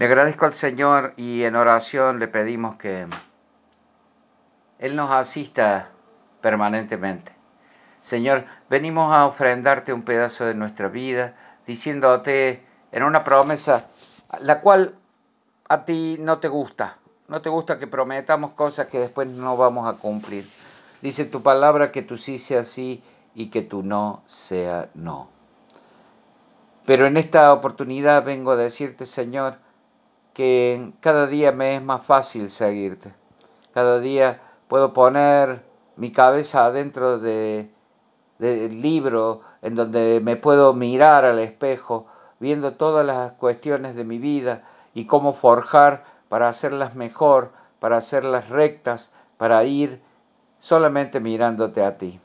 Le agradezco al Señor y en oración le pedimos que Él nos asista permanentemente. Señor, venimos a ofrendarte un pedazo de nuestra vida, diciéndote en una promesa la cual a ti no te gusta. No te gusta que prometamos cosas que después no vamos a cumplir. Dice tu palabra que tú sí sea sí y que tu no sea no. Pero en esta oportunidad vengo a decirte, Señor, que cada día me es más fácil seguirte. Cada día puedo poner mi cabeza adentro de, del libro en donde me puedo mirar al espejo, viendo todas las cuestiones de mi vida y cómo forjar para hacerlas mejor, para hacerlas rectas, para ir solamente mirándote a ti.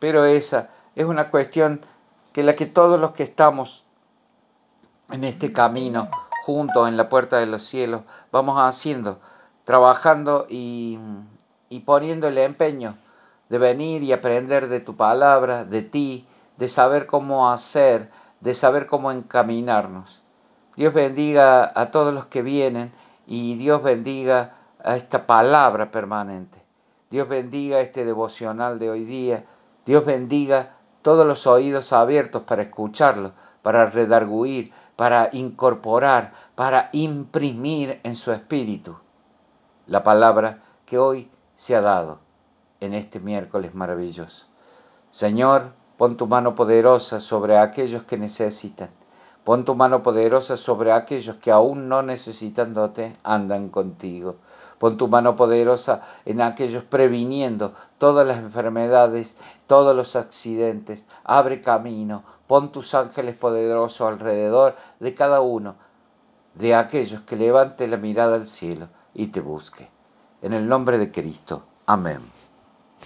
Pero esa es una cuestión que la que todos los que estamos en este camino juntos en la puerta de los cielos vamos haciendo, trabajando y, y poniéndole empeño de venir y aprender de tu palabra, de ti, de saber cómo hacer, de saber cómo encaminarnos. Dios bendiga a todos los que vienen y Dios bendiga a esta palabra permanente. Dios bendiga este devocional de hoy día. Dios bendiga todos los oídos abiertos para escucharlo, para redarguir, para incorporar, para imprimir en su espíritu la palabra que hoy se ha dado en este miércoles maravilloso. Señor, pon tu mano poderosa sobre aquellos que necesitan. Pon tu mano poderosa sobre aquellos que aún no necesitándote andan contigo. Pon tu mano poderosa en aquellos previniendo todas las enfermedades, todos los accidentes. Abre camino. Pon tus ángeles poderosos alrededor de cada uno de aquellos que levante la mirada al cielo y te busque. En el nombre de Cristo. Amén.